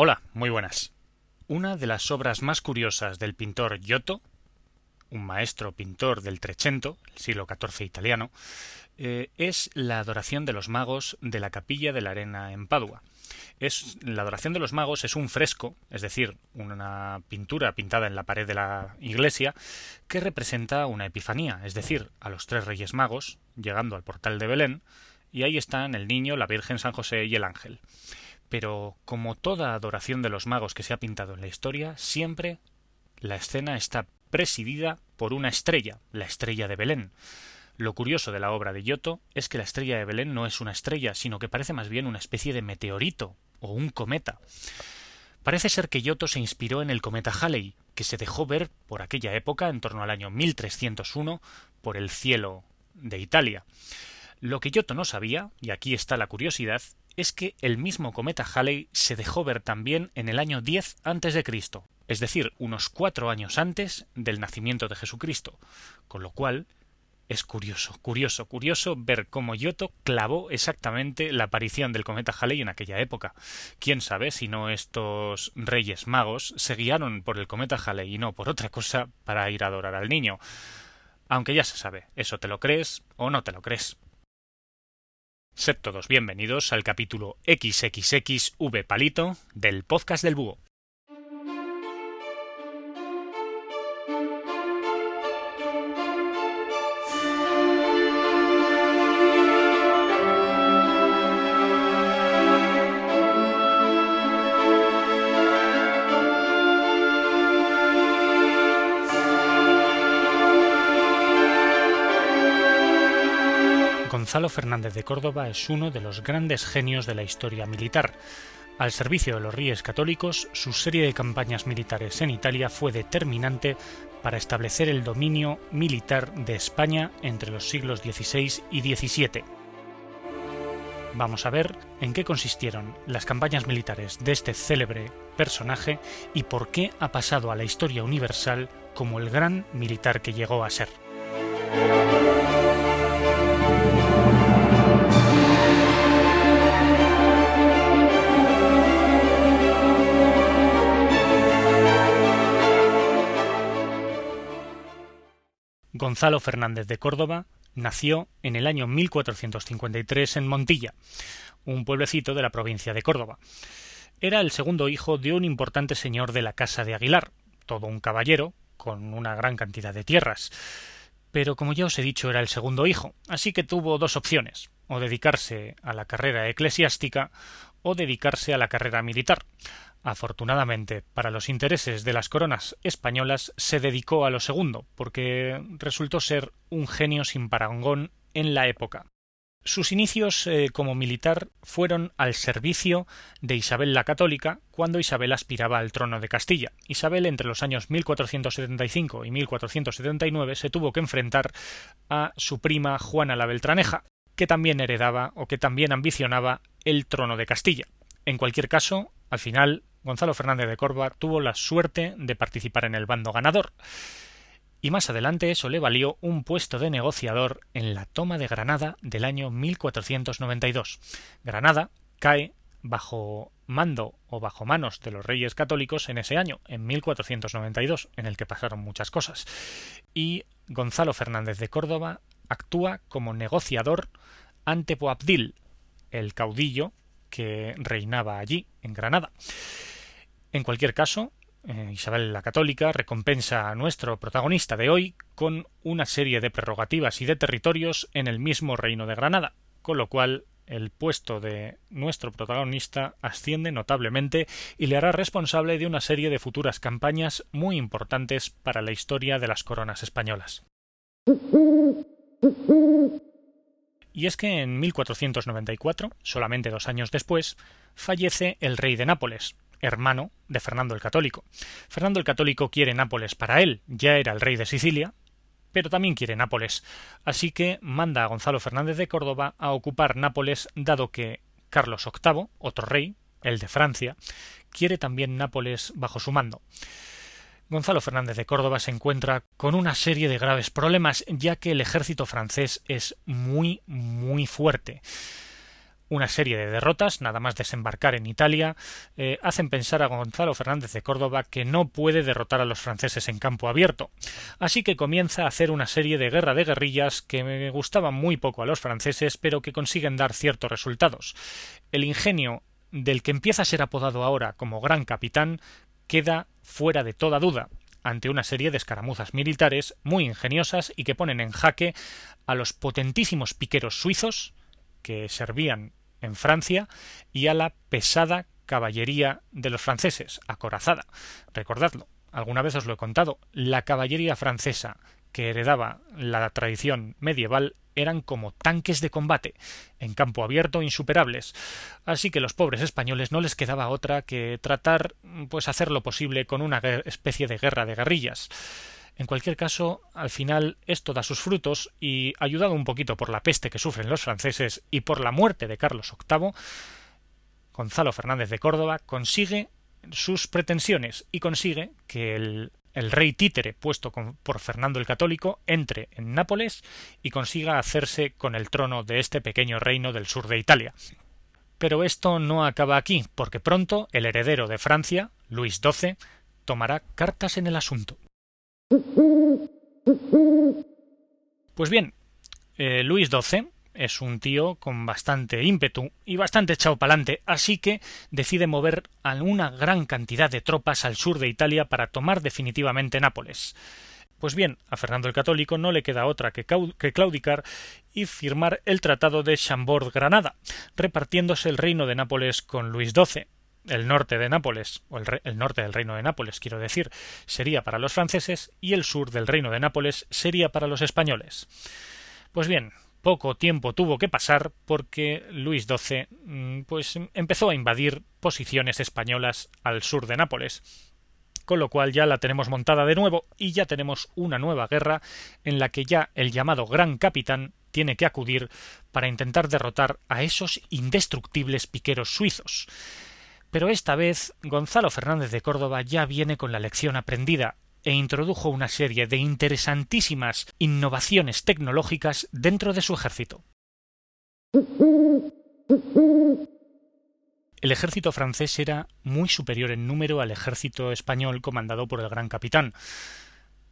Hola, muy buenas. Una de las obras más curiosas del pintor Giotto, un maestro pintor del Trecento, el siglo XIV italiano, eh, es la adoración de los magos de la capilla de la arena en Padua. Es, la adoración de los magos es un fresco, es decir, una pintura pintada en la pared de la iglesia, que representa una epifanía, es decir, a los tres reyes magos, llegando al portal de Belén, y ahí están el niño, la Virgen, San José y el ángel. Pero, como toda adoración de los magos que se ha pintado en la historia, siempre la escena está presidida por una estrella, la estrella de Belén. Lo curioso de la obra de Giotto es que la estrella de Belén no es una estrella, sino que parece más bien una especie de meteorito o un cometa. Parece ser que Giotto se inspiró en el cometa Halley, que se dejó ver por aquella época, en torno al año 1301, por el cielo de Italia. Lo que Giotto no sabía, y aquí está la curiosidad, es que el mismo cometa Halley se dejó ver también en el año 10 a.C., es decir, unos cuatro años antes del nacimiento de Jesucristo, con lo cual es curioso, curioso, curioso ver cómo Giotto clavó exactamente la aparición del cometa Halley en aquella época. Quién sabe si no estos reyes magos se guiaron por el cometa Halley y no por otra cosa para ir a adorar al niño. Aunque ya se sabe, eso te lo crees o no te lo crees. Sed todos bienvenidos al capítulo XXXV Palito del podcast del Búho. Fernández de Córdoba es uno de los grandes genios de la historia militar. Al servicio de los reyes católicos, su serie de campañas militares en Italia fue determinante para establecer el dominio militar de España entre los siglos XVI y XVII. Vamos a ver en qué consistieron las campañas militares de este célebre personaje y por qué ha pasado a la historia universal como el gran militar que llegó a ser. Gonzalo Fernández de Córdoba nació en el año 1453 en Montilla, un pueblecito de la provincia de Córdoba. Era el segundo hijo de un importante señor de la Casa de Aguilar, todo un caballero, con una gran cantidad de tierras. Pero como ya os he dicho, era el segundo hijo, así que tuvo dos opciones, o dedicarse a la carrera eclesiástica o dedicarse a la carrera militar. Afortunadamente, para los intereses de las coronas españolas, se dedicó a lo segundo, porque resultó ser un genio sin parangón en la época. Sus inicios eh, como militar fueron al servicio de Isabel la Católica cuando Isabel aspiraba al trono de Castilla. Isabel entre los años 1475 y 1479 se tuvo que enfrentar a su prima Juana la Beltraneja, que también heredaba o que también ambicionaba el trono de Castilla. En cualquier caso, al final Gonzalo Fernández de Córdoba tuvo la suerte de participar en el bando ganador. Y más adelante eso le valió un puesto de negociador en la toma de Granada del año 1492. Granada cae bajo mando o bajo manos de los reyes católicos en ese año, en 1492, en el que pasaron muchas cosas. Y Gonzalo Fernández de Córdoba actúa como negociador ante Boabdil, el caudillo que reinaba allí, en Granada. En cualquier caso, eh, Isabel la Católica recompensa a nuestro protagonista de hoy con una serie de prerrogativas y de territorios en el mismo reino de Granada, con lo cual el puesto de nuestro protagonista asciende notablemente y le hará responsable de una serie de futuras campañas muy importantes para la historia de las coronas españolas. Y es que en 1494, solamente dos años después, fallece el rey de Nápoles, hermano de Fernando el Católico. Fernando el Católico quiere Nápoles para él, ya era el rey de Sicilia, pero también quiere Nápoles, así que manda a Gonzalo Fernández de Córdoba a ocupar Nápoles, dado que Carlos VIII, otro rey, el de Francia, quiere también Nápoles bajo su mando. Gonzalo Fernández de Córdoba se encuentra con una serie de graves problemas, ya que el ejército francés es muy, muy fuerte. una serie de derrotas, nada más desembarcar en Italia, eh, hacen pensar a Gonzalo Fernández de Córdoba que no puede derrotar a los franceses en campo abierto. Así que comienza a hacer una serie de guerra de guerrillas que me gustaban muy poco a los franceses, pero que consiguen dar ciertos resultados. El ingenio del que empieza a ser apodado ahora como Gran Capitán queda fuera de toda duda ante una serie de escaramuzas militares muy ingeniosas y que ponen en jaque a los potentísimos piqueros suizos que servían en Francia y a la pesada caballería de los franceses, acorazada. Recordadlo, alguna vez os lo he contado, la caballería francesa que heredaba la tradición medieval eran como tanques de combate, en campo abierto insuperables. Así que los pobres españoles no les quedaba otra que tratar pues hacer lo posible con una especie de guerra de guerrillas. En cualquier caso, al final esto da sus frutos y, ayudado un poquito por la peste que sufren los franceses y por la muerte de Carlos VIII, Gonzalo Fernández de Córdoba consigue sus pretensiones y consigue que el, rey títere puesto por Fernando el Católico entre en Nápoles y consiga hacerse con el trono de este pequeño reino del sur de Italia. Pero esto no acaba aquí, porque pronto el heredero de Francia, Luis XII, tomará cartas en el asunto. Pues bien, eh, Luis XII es un tío con bastante ímpetu y bastante echado pa'lante, así que decide mover a una gran cantidad de tropas al sur de Italia para tomar definitivamente Nápoles. Pues bien, a Fernando el Católico no le queda otra que, claudicar y firmar el Tratado de Chambord-Granada, repartiéndose el reino de Nápoles con Luis XII, el norte de Nápoles, o el, norte del reino de Nápoles, quiero decir, sería para los franceses y el sur del reino de Nápoles sería para los españoles. Pues bien, poco tiempo tuvo que pasar porque Luis XII mm, pues empezó a invadir posiciones españolas al sur de Nápoles, con lo cual ya la tenemos montada de nuevo y ya tenemos una nueva guerra en la que ya el llamado Gran Capitán tiene que acudir para intentar derrotar a esos indestructibles piqueros suizos. Pero esta vez Gonzalo Fernández de Córdoba ya viene con la lección aprendida e introdujo una serie de interesantísimas innovaciones tecnológicas dentro de su ejército. El ejército francés era muy superior en número al ejército español comandado por el gran capitán,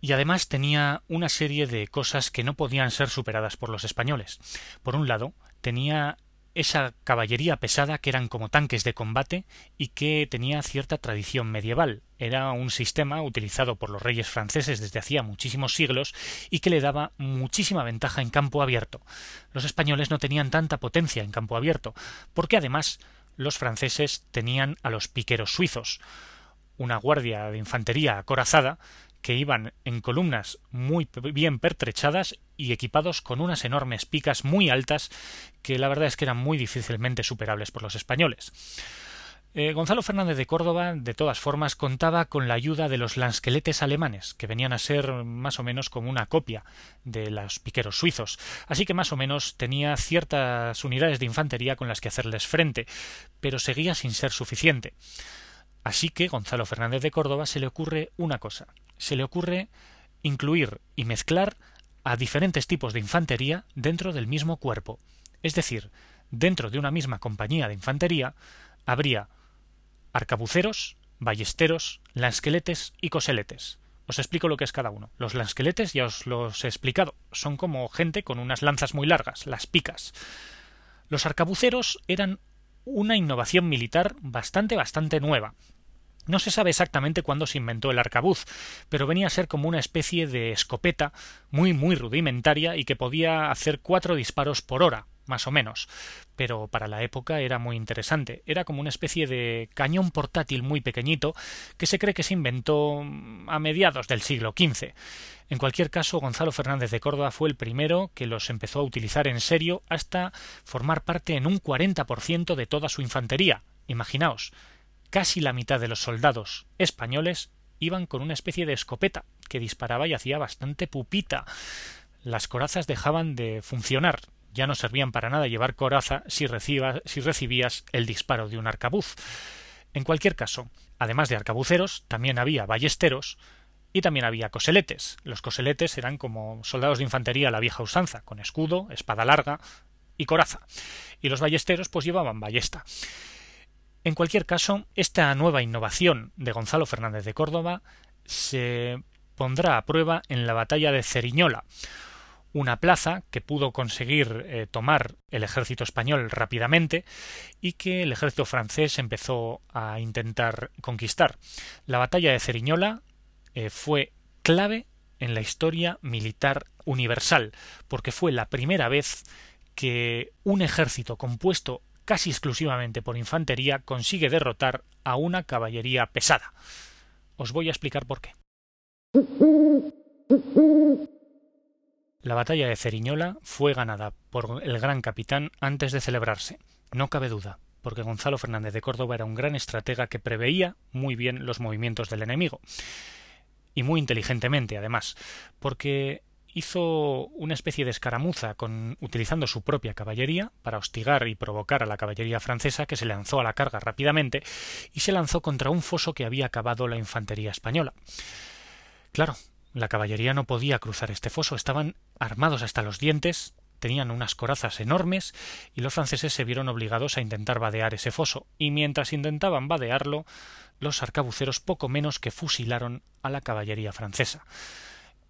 y además tenía una serie de cosas que no podían ser superadas por los españoles. Por un lado, tenía esa caballería pesada que eran como tanques de combate y que tenía cierta tradición medieval. Era un sistema utilizado por los reyes franceses desde hacía muchísimos siglos y que le daba muchísima ventaja en campo abierto. Los españoles no tenían tanta potencia en campo abierto, porque además los franceses tenían a los piqueros suizos, una guardia de infantería acorazada que iban en columnas muy bien pertrechadas y equipados con unas enormes picas muy altas que la verdad es que eran muy difícilmente superables por los españoles. Eh, Gonzalo Fernández de Córdoba, de todas formas, contaba con la ayuda de los lansqueletes alemanes, que venían a ser más o menos como una copia de los piqueros suizos, así que más o menos tenía ciertas unidades de infantería con las que hacerles frente, pero seguía sin ser suficiente. Así que Gonzalo Fernández de Córdoba se le ocurre una cosa, se le ocurre incluir y mezclar a diferentes tipos de infantería dentro del mismo cuerpo. Es decir, dentro de una misma compañía de infantería habría arcabuceros, ballesteros, lansqueletes y coseletes. Os explico lo que es cada uno. Los lansqueletes ya os los he explicado. Son como gente con unas lanzas muy largas, las picas. Los arcabuceros eran una innovación militar bastante bastante nueva. No se sabe exactamente cuándo se inventó el arcabuz, pero venía a ser como una especie de escopeta muy muy rudimentaria y que podía hacer cuatro disparos por hora, más o menos. Pero para la época era muy interesante. Era como una especie de cañón portátil muy pequeñito que se cree que se inventó a mediados del siglo XV. En cualquier caso, Gonzalo Fernández de Córdoba fue el primero que los empezó a utilizar en serio hasta formar parte en un 40% de toda su infantería. Imaginaos, casi la mitad de los soldados españoles iban con una especie de escopeta que disparaba y hacía bastante pupita. Las corazas dejaban de funcionar. Ya no servían para nada llevar coraza si, si recibías el disparo de un arcabuz. En cualquier caso, además de arcabuceros, también había ballesteros y también había coseletes. Los coseletes eran como soldados de infantería a la vieja usanza, con escudo, espada larga y coraza, y los ballesteros pues llevaban ballesta. En cualquier caso, esta nueva innovación de Gonzalo Fernández de Córdoba se pondrá a prueba en la batalla de Ceriñola, una plaza que pudo conseguir eh, tomar el ejército español rápidamente y que el ejército francés empezó a intentar conquistar. La batalla de Ceriñola eh, fue clave en la historia militar universal, porque fue la primera vez que un ejército compuesto casi exclusivamente por infantería consigue derrotar a una caballería pesada. Os voy a explicar por qué. La batalla de Ceriñola fue ganada por el gran capitán antes de celebrarse. No cabe duda, porque Gonzalo Fernández de Córdoba era un gran estratega que preveía muy bien los movimientos del enemigo. Y muy inteligentemente, además, porque hizo una especie de escaramuza con utilizando su propia caballería para hostigar y provocar a la caballería francesa que se lanzó a la carga rápidamente y se lanzó contra un foso que había cavado la infantería española. Claro, la caballería no podía cruzar este foso, estaban armados hasta los dientes, tenían unas corazas enormes y los franceses se vieron obligados a intentar vadear ese foso, y mientras intentaban vadearlo, los arcabuceros poco menos que fusilaron a la caballería francesa.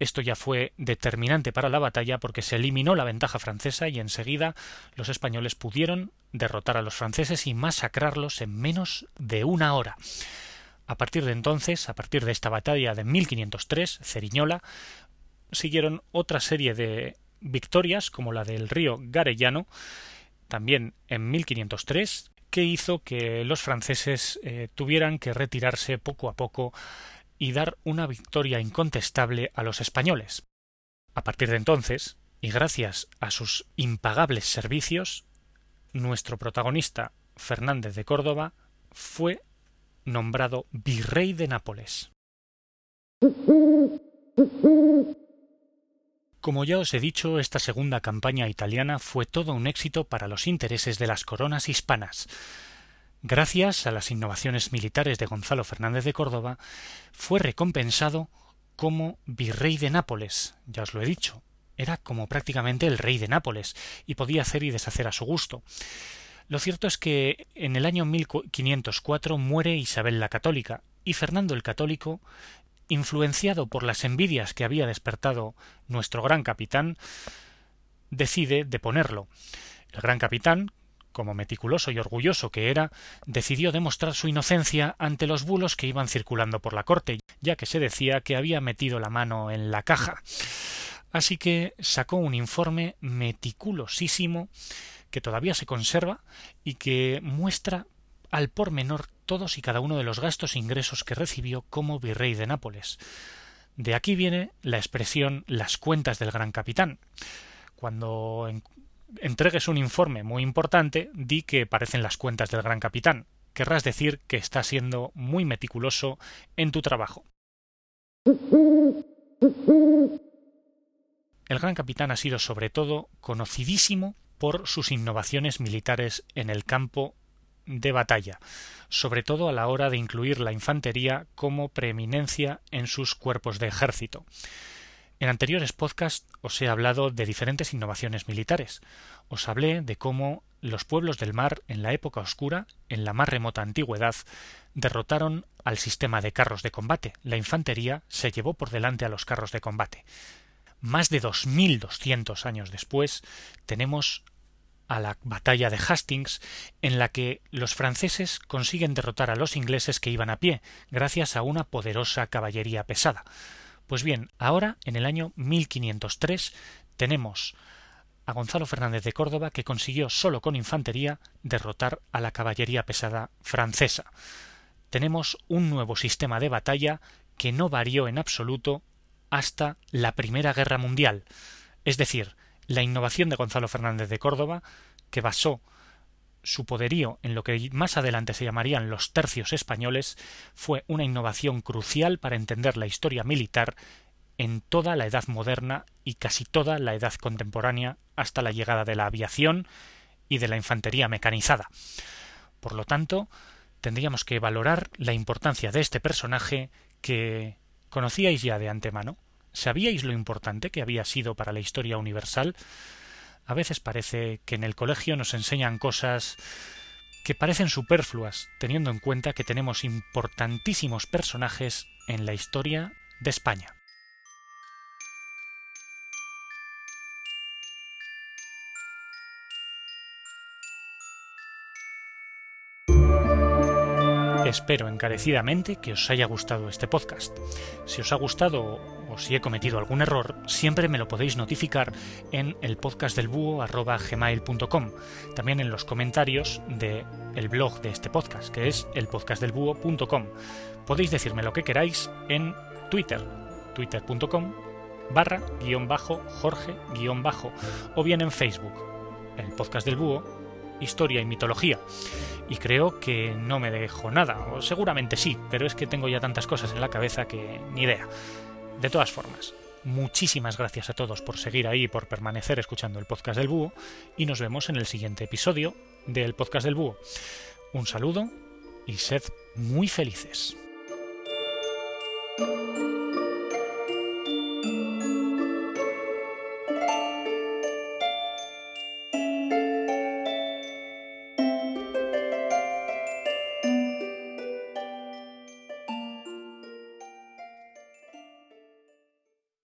Esto ya fue determinante para la batalla porque se eliminó la ventaja francesa y enseguida los españoles pudieron derrotar a los franceses y masacrarlos en menos de una hora. A partir de entonces, a partir de esta batalla de 1503, Ceriñola, siguieron otra serie de victorias, como la del río Garellano, también en 1503, que hizo que los franceses eh, tuvieran que retirarse poco a poco y dar una victoria incontestable a los españoles. A partir de entonces, y gracias a sus impagables servicios, nuestro protagonista, Fernández de Córdoba, fue nombrado virrey de Nápoles. Como ya os he dicho, esta segunda campaña italiana fue todo un éxito para los intereses de las coronas hispanas. Gracias a las innovaciones militares de Gonzalo Fernández de Córdoba, fue recompensado como virrey de Nápoles, ya os lo he dicho, era como prácticamente el rey de Nápoles, y podía hacer y deshacer a su gusto. Lo cierto es que en el año 1504 muere Isabel la Católica, y Fernando el Católico, influenciado por las envidias que había despertado nuestro gran capitán, decide deponerlo. El gran capitán, como meticuloso y orgulloso que era, decidió demostrar su inocencia ante los bulos que iban circulando por la corte, ya que se decía que había metido la mano en la caja. Así que sacó un informe meticulosísimo que todavía se conserva y que muestra al por menor todos y cada uno de los gastos e ingresos que recibió como virrey de Nápoles. De aquí viene la expresión las cuentas del gran capitán. Cuando entregues un informe muy importante, di que parecen las cuentas del gran capitán. Querrás decir que estás siendo muy meticuloso en tu trabajo. El gran capitán ha sido sobre todo conocidísimo por sus innovaciones militares en el campo de batalla, sobre todo a la hora de incluir la infantería como preeminencia en sus cuerpos de ejército. En anteriores podcasts os he hablado de diferentes innovaciones militares. Os hablé de cómo los pueblos del mar en la época oscura, en la más remota antigüedad, derrotaron al sistema de carros de combate. La infantería se llevó por delante a los carros de combate. Más de dos mil doscientos años después tenemos a la batalla de Hastings, en la que los franceses consiguen derrotar a los ingleses que iban a pie, gracias a una poderosa caballería pesada. Pues bien, ahora, en el año 1503, tenemos a Gonzalo Fernández de Córdoba que consiguió solo con infantería derrotar a la caballería pesada francesa. Tenemos un nuevo sistema de batalla que no varió en absoluto hasta la Primera Guerra Mundial. Es decir, la innovación de Gonzalo Fernández de Córdoba, que basó su poderío en lo que más adelante se llamarían los tercios españoles, fue una innovación crucial para entender la historia militar en toda la edad moderna y casi toda la edad contemporánea hasta la llegada de la aviación y de la infantería mecanizada. Por lo tanto, tendríamos que valorar la importancia de este personaje que conocíais ya de antemano, ¿Sabíais lo importante que había sido para la historia universal? A veces parece que en el colegio nos enseñan cosas que parecen superfluas, teniendo en cuenta que tenemos importantísimos personajes en la historia de España. Espero encarecidamente que os haya gustado este podcast. Si os ha gustado o si he cometido algún error, siempre me lo podéis notificar en el podcastdelbúho.gmail.com, también en los comentarios del el blog de este podcast, que es elpodcastdelbúho.com. Podéis decirme lo que queráis en Twitter, twitter.com barra guion bajo Jorge guion bajo, o bien en Facebook, el podcast del búho historia y mitología. Y creo que no me dejo nada, o seguramente sí, pero es que tengo ya tantas cosas en la cabeza que ni idea. De todas formas, muchísimas gracias a todos por seguir ahí y por permanecer escuchando el podcast del búho, y nos vemos en el siguiente episodio del podcast del búho. Un saludo y sed muy felices.